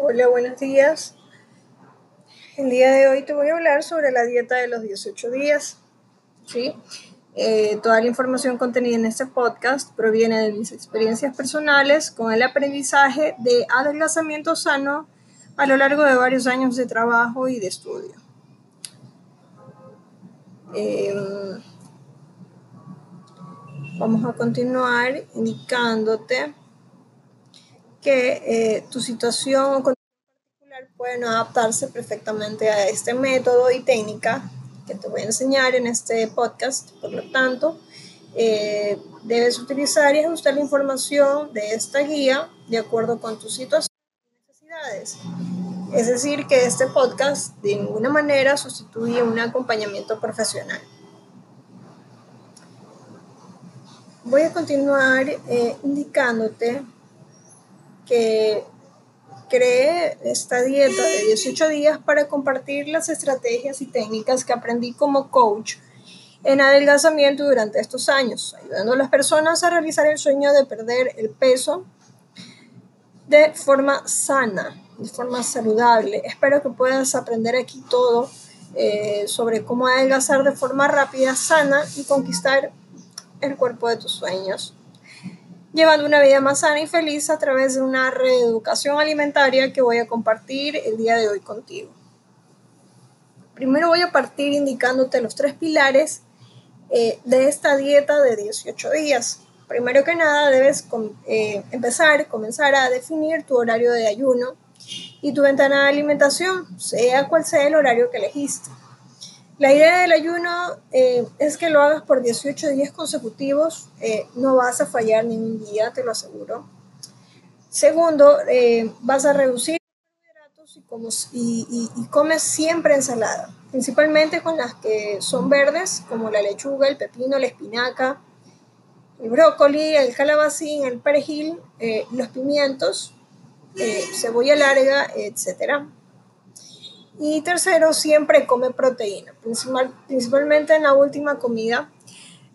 Hola, buenos días. El día de hoy te voy a hablar sobre la dieta de los 18 días. ¿sí? Eh, toda la información contenida en este podcast proviene de mis experiencias personales con el aprendizaje de adelgazamiento sano a lo largo de varios años de trabajo y de estudio. Em, vamos a continuar indicándote que eh, tu situación o particular pueden adaptarse perfectamente a este método y técnica que te voy a enseñar en este podcast. Por lo tanto, eh, debes utilizar y ajustar la información de esta guía de acuerdo con tu situación y necesidades. Es decir, que este podcast de ninguna manera sustituye un acompañamiento profesional. Voy a continuar eh, indicándote que creé esta dieta de 18 días para compartir las estrategias y técnicas que aprendí como coach en adelgazamiento durante estos años, ayudando a las personas a realizar el sueño de perder el peso de forma sana, de forma saludable. Espero que puedas aprender aquí todo eh, sobre cómo adelgazar de forma rápida, sana y conquistar el cuerpo de tus sueños llevando una vida más sana y feliz a través de una reeducación alimentaria que voy a compartir el día de hoy contigo. Primero voy a partir indicándote los tres pilares eh, de esta dieta de 18 días. Primero que nada debes eh, empezar, comenzar a definir tu horario de ayuno y tu ventana de alimentación, sea cual sea el horario que elegiste. La idea del ayuno eh, es que lo hagas por 18 días consecutivos, eh, no vas a fallar ningún día, te lo aseguro. Segundo, eh, vas a reducir los carbohidratos y, y, comes siempre ensalada, principalmente con las que son verdes, como la lechuga, el pepino, la espinaca, el brócoli, el calabacín, el perejil, los pimientos, cebolla larga, etcétera. Y tercero, siempre come proteína, principalmente en la última comida.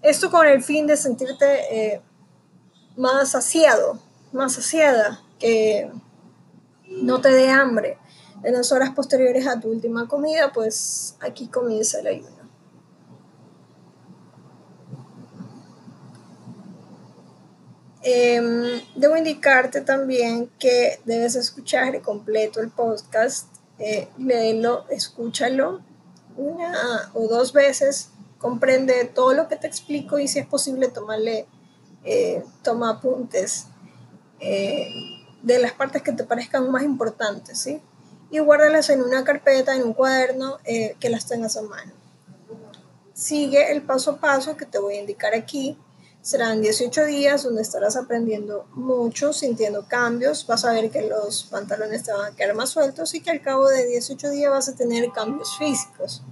Esto con el fin de sentirte eh, más saciado, más saciada, que no te dé hambre. En las horas posteriores a tu última comida, pues aquí comienza el ayuno. Em, debo indicarte también que debes escuchar completo el podcast eh, léelo, escúchalo una o dos veces, comprende todo lo que te explico y si es posible tomarle, eh, toma apuntes eh, de las partes que te parezcan más importantes, ¿sí? Y guárdalas en una carpeta, en un cuaderno, eh, que las tengas a mano. Sigue el paso a paso que te voy a indicar aquí Serán 18 días donde estarás aprendiendo mucho, sintiendo cambios. Vas a ver que los pantalones te van a quedar más sueltos y que al cabo de 18 días vas a tener cambios físicos.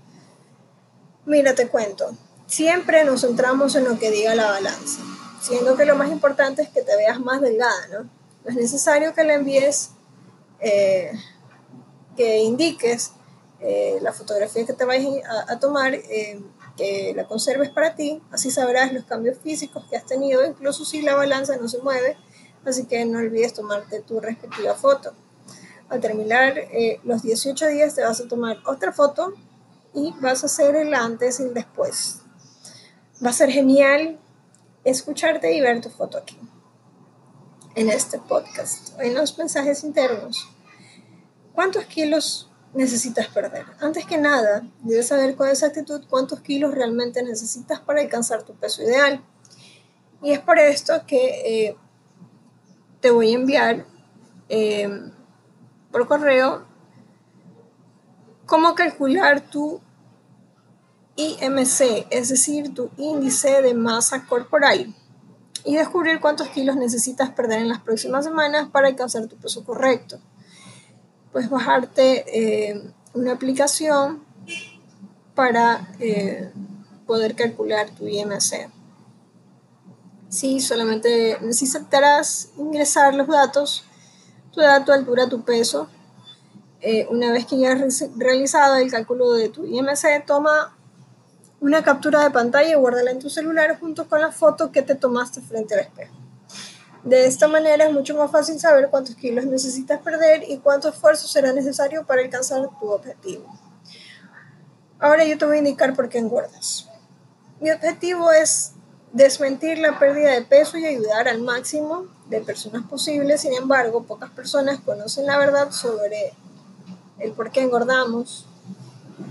Mira, te cuento. Siempre nos centramos en lo que diga la balanza, siendo que lo más importante es que te veas más delgada, ¿no? No es necesario que le envíes, eh, que indiques eh, la fotografía que te vayas a, tomar. Eh, que la conserves para ti, así sabrás los cambios físicos que has tenido, incluso si la balanza no se mueve, así que no olvides tomarte tu respectiva foto. Al terminar eh, los 18 días te vas a tomar otra foto y vas a hacer el antes y el después. Va a ser genial escucharte y ver tu foto aquí, en este podcast, en los mensajes internos. ¿Cuántos kilos necesitas perder. Antes que nada, debes saber con exactitud cuántos kilos realmente necesitas para alcanzar tu peso ideal. Y es por esto que eh, te voy a enviar eh, por correo cómo calcular tu IMC, es decir, tu índice de masa corporal, y descubrir cuántos kilos necesitas perder en las próximas semanas para alcanzar tu peso correcto pues bajarte eh, una aplicación para eh, poder calcular tu IMC. Sí, solamente necesitarás ingresar los datos, tu edad, tu altura, tu peso. Eh, una vez que ya has realizado el cálculo de tu IMC, toma una captura de pantalla y guárdala en tu celular junto con la foto que te tomaste frente al espejo. De esta manera es mucho más fácil saber cuántos kilos necesitas perder y cuánto esfuerzo será necesario para alcanzar tu objetivo. Ahora yo te voy a indicar por qué engordas. Mi objetivo es desmentir la pérdida de peso y ayudar al máximo de personas posibles. Sin embargo, pocas personas conocen la verdad sobre el por qué engordamos,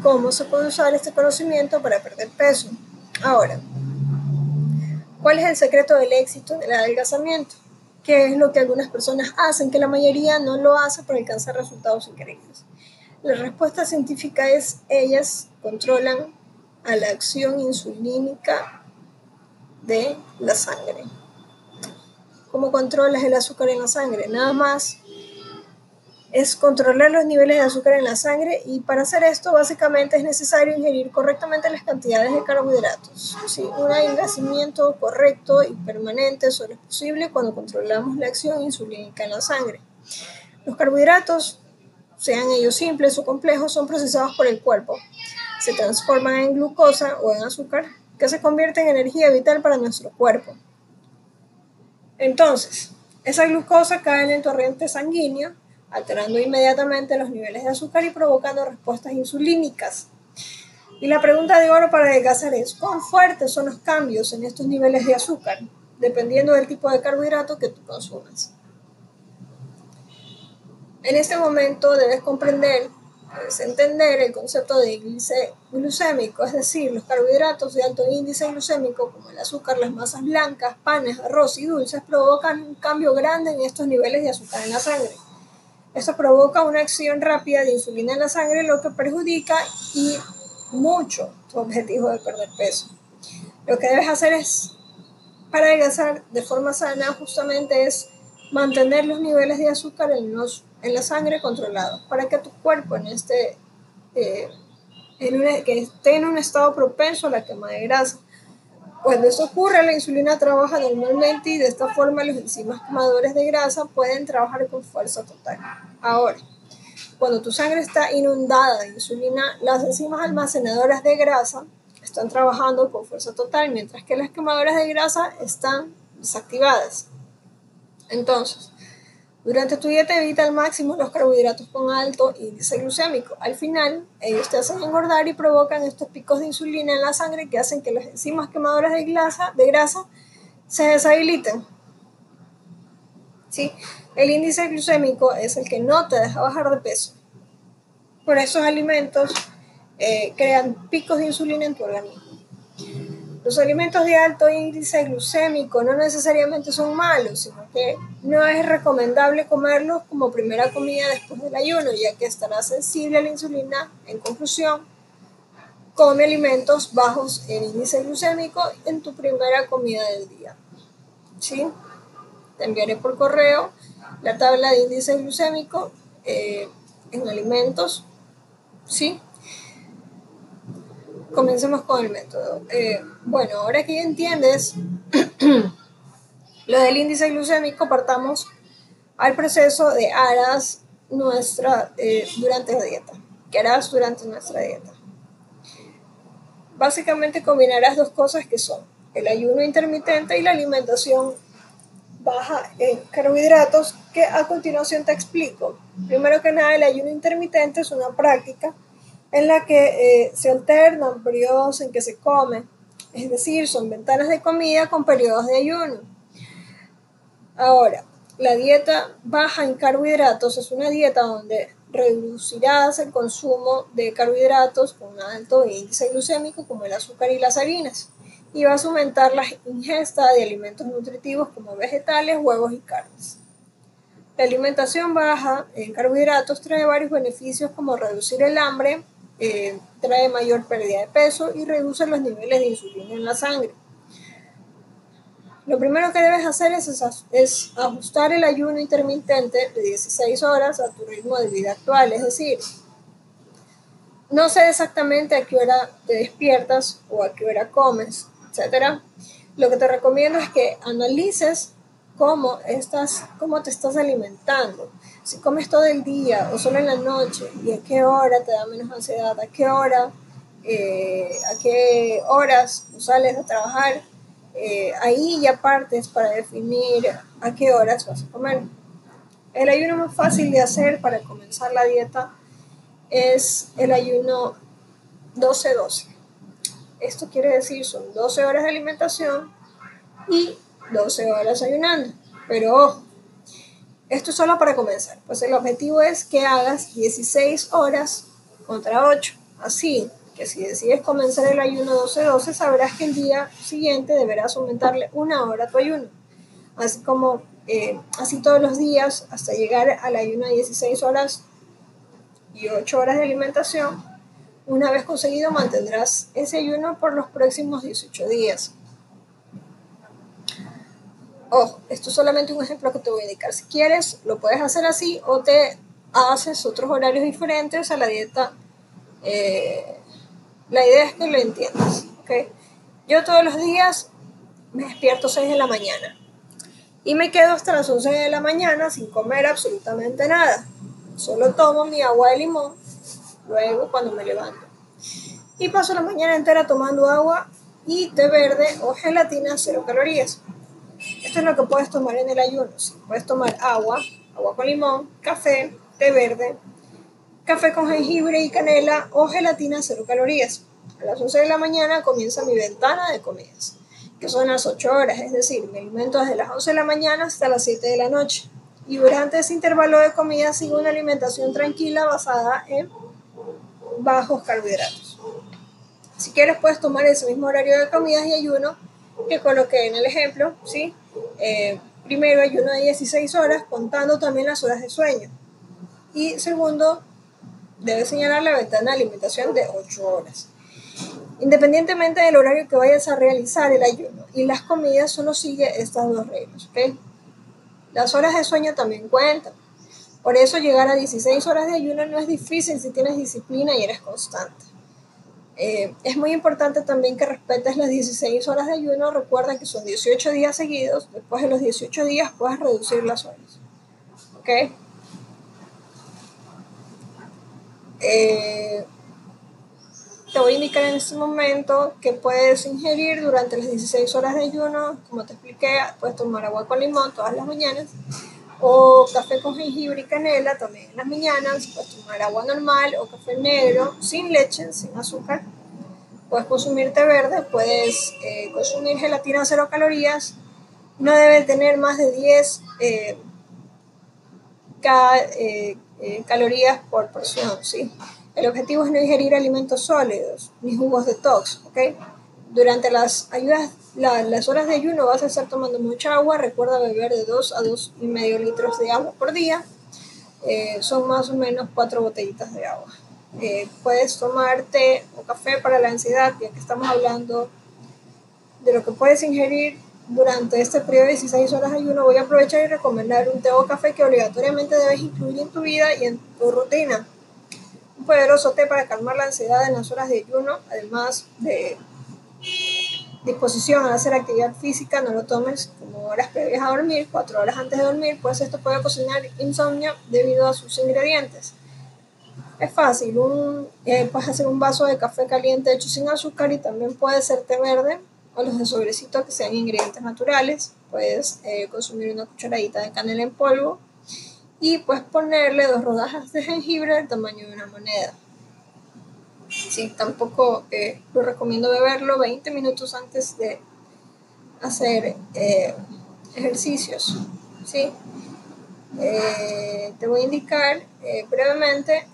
cómo se puede usar este conocimiento para perder peso. Ahora, ¿cuál es el secreto del éxito del adelgazamiento? ¿Qué es lo que algunas personas hacen que la mayoría no lo hace para alcanzar resultados increíbles? La respuesta científica es ellas controlan a la acción insulínica de la sangre. ¿Cómo controlas el azúcar en la sangre? Nada más es controlar los niveles de azúcar en la sangre y para hacer esto básicamente es necesario ingerir correctamente las cantidades de carbohidratos. ¿sí? Un adelgazamiento correcto y permanente solo es posible cuando controlamos la acción insulínica en la sangre. Los carbohidratos, sean ellos simples o complejos, son procesados por el cuerpo. Se transforman en glucosa o en azúcar que se convierte en energía vital para nuestro cuerpo. Entonces, esa glucosa cae en el torrente sanguíneo alterando inmediatamente los niveles de azúcar y provocando respuestas insulínicas. Y la pregunta de oro para adelgazar es, ¿cuán fuertes son los cambios en estos niveles de azúcar? Dependiendo del tipo de carbohidrato que tú consumas. En este momento debes comprender, debes entender el concepto de índice glucémico, es decir, los carbohidratos de alto índice glucémico, como el azúcar, las masas blancas, panes, arroz y dulces, provocan un cambio grande en estos niveles de azúcar en la sangre. Esto provoca una acción rápida de insulina en la sangre, lo que perjudica y mucho tu objetivo de perder peso. Lo que debes hacer es, para adelgazar de forma sana, justamente es mantener los niveles de azúcar en, los, en la sangre controlados, para que tu cuerpo en este, eh, en que esté en un estado propenso a la quema de grasa. Cuando eso ocurre, la insulina trabaja normalmente y de esta forma los enzimas quemadores de grasa pueden trabajar con fuerza total. Ahora, cuando tu sangre está inundada de insulina, las enzimas almacenadoras de grasa están trabajando con fuerza total, mientras que las quemadoras de grasa están desactivadas. Entonces, durante tu dieta evita al máximo los carbohidratos con alto índice glucémico. Al final, ellos te hacen engordar y provocan estos picos de insulina en la sangre que hacen que las enzimas quemadoras de grasa, se deshabiliten. ¿Sí? El índice glucémico es el que no te deja bajar de peso. Por esos alimentos eh, crean picos de insulina en tu organismo. Los alimentos de alto índice glucémico no necesariamente son malos, sino que no es recomendable comerlos como primera comida después del ayuno, ya que estará sensible a la insulina. En conclusión, come alimentos bajos en índice glucémico en tu primera comida del día. ¿Sí? Te enviaré por correo la tabla de índice glucémico eh, en alimentos. ¿Sí? comencemos con el método. Eh, bueno, ahora que ya entiendes lo del índice glucémico, partamos al proceso de harás nuestra, eh, durante la dieta. ¿Qué harás durante nuestra dieta? Básicamente combinarás dos cosas que son el ayuno intermitente y la alimentación baja en carbohidratos, que a continuación te explico. Primero que nada, el ayuno intermitente es una práctica en la que eh, se alternan periodos en que se come, es decir, son ventanas de comida con periodos de ayuno. Ahora, la dieta baja en carbohidratos es una dieta donde reducirás el consumo de carbohidratos con alto índice glucémico como el azúcar y las harinas y vas a aumentar la ingesta de alimentos nutritivos como vegetales, huevos y carnes. La alimentación baja en carbohidratos trae varios beneficios como reducir el hambre, eh, trae mayor pérdida de peso y reduce los niveles de insulina en la sangre. Lo primero que debes hacer es, es, ajustar el ayuno intermitente de 16 horas a tu ritmo de vida actual, es decir, no sé exactamente a qué hora te despiertas o a qué hora comes, etc. Lo que te recomiendo es que analices cómo, estás, cómo te estás alimentando si comes todo el día o solo en la noche y a qué hora te da menos ansiedad, a qué hora, eh, a qué horas sales a trabajar, eh, ahí ya partes para definir a qué horas vas a comer. El ayuno más fácil de hacer para comenzar la dieta es el ayuno 12-12. Esto quiere decir son 12 horas de alimentación y 12 horas ayunando. Pero ojo, esto es solo para comenzar, pues el objetivo es que hagas 16 horas contra 8. Así si decides comenzar el ayuno 12-12, sabrás que el día siguiente deberás aumentarle una hora a tu ayuno. Así como eh, así todos los días hasta llegar al ayuno de 16 horas y 8 horas de alimentación. Una vez conseguido mantendrás ese ayuno por los próximos 18 días. Ojo, esto es solamente un ejemplo que te voy a indicar. Si quieres, lo puedes hacer así o te haces otros horarios diferentes a la dieta. Eh, la idea es que lo entiendas. ¿okay? Yo todos los días me despierto 6 de la mañana y me quedo hasta las 11 de la mañana sin comer absolutamente nada. Solo tomo mi agua de limón luego cuando me levanto. Y paso la mañana entera tomando agua y té verde o gelatina cero calorías. Esto es lo que puedes tomar en el ayuno. Puedes tomar agua, agua con limón, café, té verde, café con jengibre y canela o gelatina cero calorías. A las 11 de la mañana comienza mi ventana de comidas, que son las 8 horas, es decir, me alimento desde las 11 de la mañana hasta las 7 de la noche. Y durante ese intervalo de comida sigo una alimentación tranquila basada en bajos carbohidratos. Si quieres puedes tomar ese mismo horario de comidas y ayuno que coloqué en el ejemplo, ¿sí? Eh, primero, ayuno de 16 horas, contando también las horas de sueño. Y segundo, debes señalar la ventana de alimentación de 8 horas. Independientemente del horario que vayas a realizar el ayuno y las comidas, solo sigue estas dos reglas. ¿okay? Las horas de sueño también cuentan. Por eso llegar a 16 horas de ayuno no es difícil si tienes disciplina y eres constante. Eh, es muy importante también que respetes las 16 horas de ayuno. Recuerda que son 18 días seguidos. Después de los 18 días puedes reducir las horas. ¿Ok? Eh, te voy a indicar en este momento que puedes ingerir durante las 16 horas de ayuno. Como te expliqué, puedes tomar agua con limón todas las mañanas o café con jengibre y canela también en las mañanas, puedes tomar agua normal o café negro sin leche, sin azúcar, puedes consumir té verde, puedes eh, consumir gelatina cero calorías, no debe tener más de 10 eh, eh, calorías por porción, ¿sí? El objetivo es no ingerir alimentos sólidos ni jugos de tox, ¿ok? Durante las, ayudas, las horas de ayuno vas a estar tomando mucha agua. Recuerda beber de 2 a 2 y medio litros de agua por día. Eh, son más o menos 4 botellitas de agua. Eh, puedes tomar té o café para la ansiedad, ya que estamos hablando de lo que puedes ingerir durante este periodo de 16 horas de ayuno. Voy a aprovechar y recomendar un té o café que obligatoriamente debes incluir en tu vida y en tu rutina. Un poderoso té para calmar la ansiedad en las horas de ayuno, además de disposición a hacer actividad física, no lo tomes como horas previas a dormir, cuatro horas antes de dormir, pues esto puede ocasionar insomnio debido a sus ingredientes. Es fácil, un, eh, puedes hacer un vaso de café caliente hecho sin azúcar y también puede ser té verde los de sobrecito que sean ingredientes naturales. Puedes eh, consumir una cucharadita de canela en polvo y puedes ponerle dos rodajas de jengibre del tamaño de una moneda. Sí, tampoco eh, lo recomiendo beberlo 20 minutos antes de hacer eh, ejercicios. ¿sí? Te voy a indicar brevemente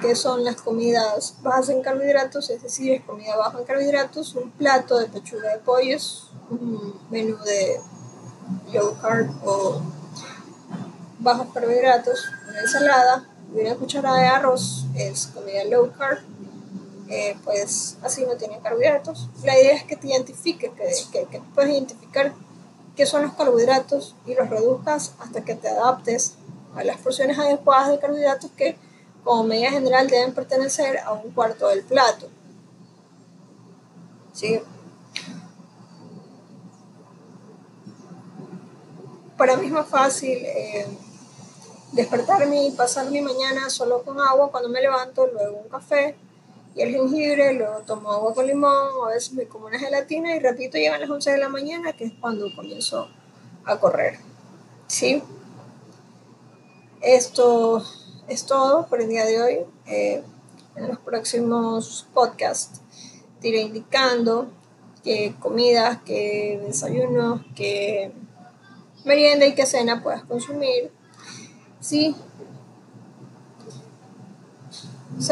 qué son las comidas bajas en carbohidratos, es decir, es comida baja en carbohidratos, un plato de pechuga de pollos, un menú de low carb o bajos carbohidratos, una ensalada, una cucharada de arroz es comida low carb, eh, pues así no tiene carbohidratos. La idea es que te identifiques, que, que, puedes identificar qué son los carbohidratos y los reduzcas hasta que te adaptes a las porciones adecuadas de carbohidratos que como medida general deben pertenecer a un cuarto del plato. ¿Sí? Para mí es más fácil eh, despertarme y pasar mi mañana solo con agua cuando me levanto, luego un café y el jengibre, lo tomo agua con limón, a veces me como una gelatina y repito, llegan las 11 de la mañana, que es cuando comienzo a correr. ¿Sí? Esto es todo por el día de hoy. Eh, en los próximos podcasts te iré indicando qué comidas, qué desayunos, qué merienda y qué cena puedas consumir. Sí,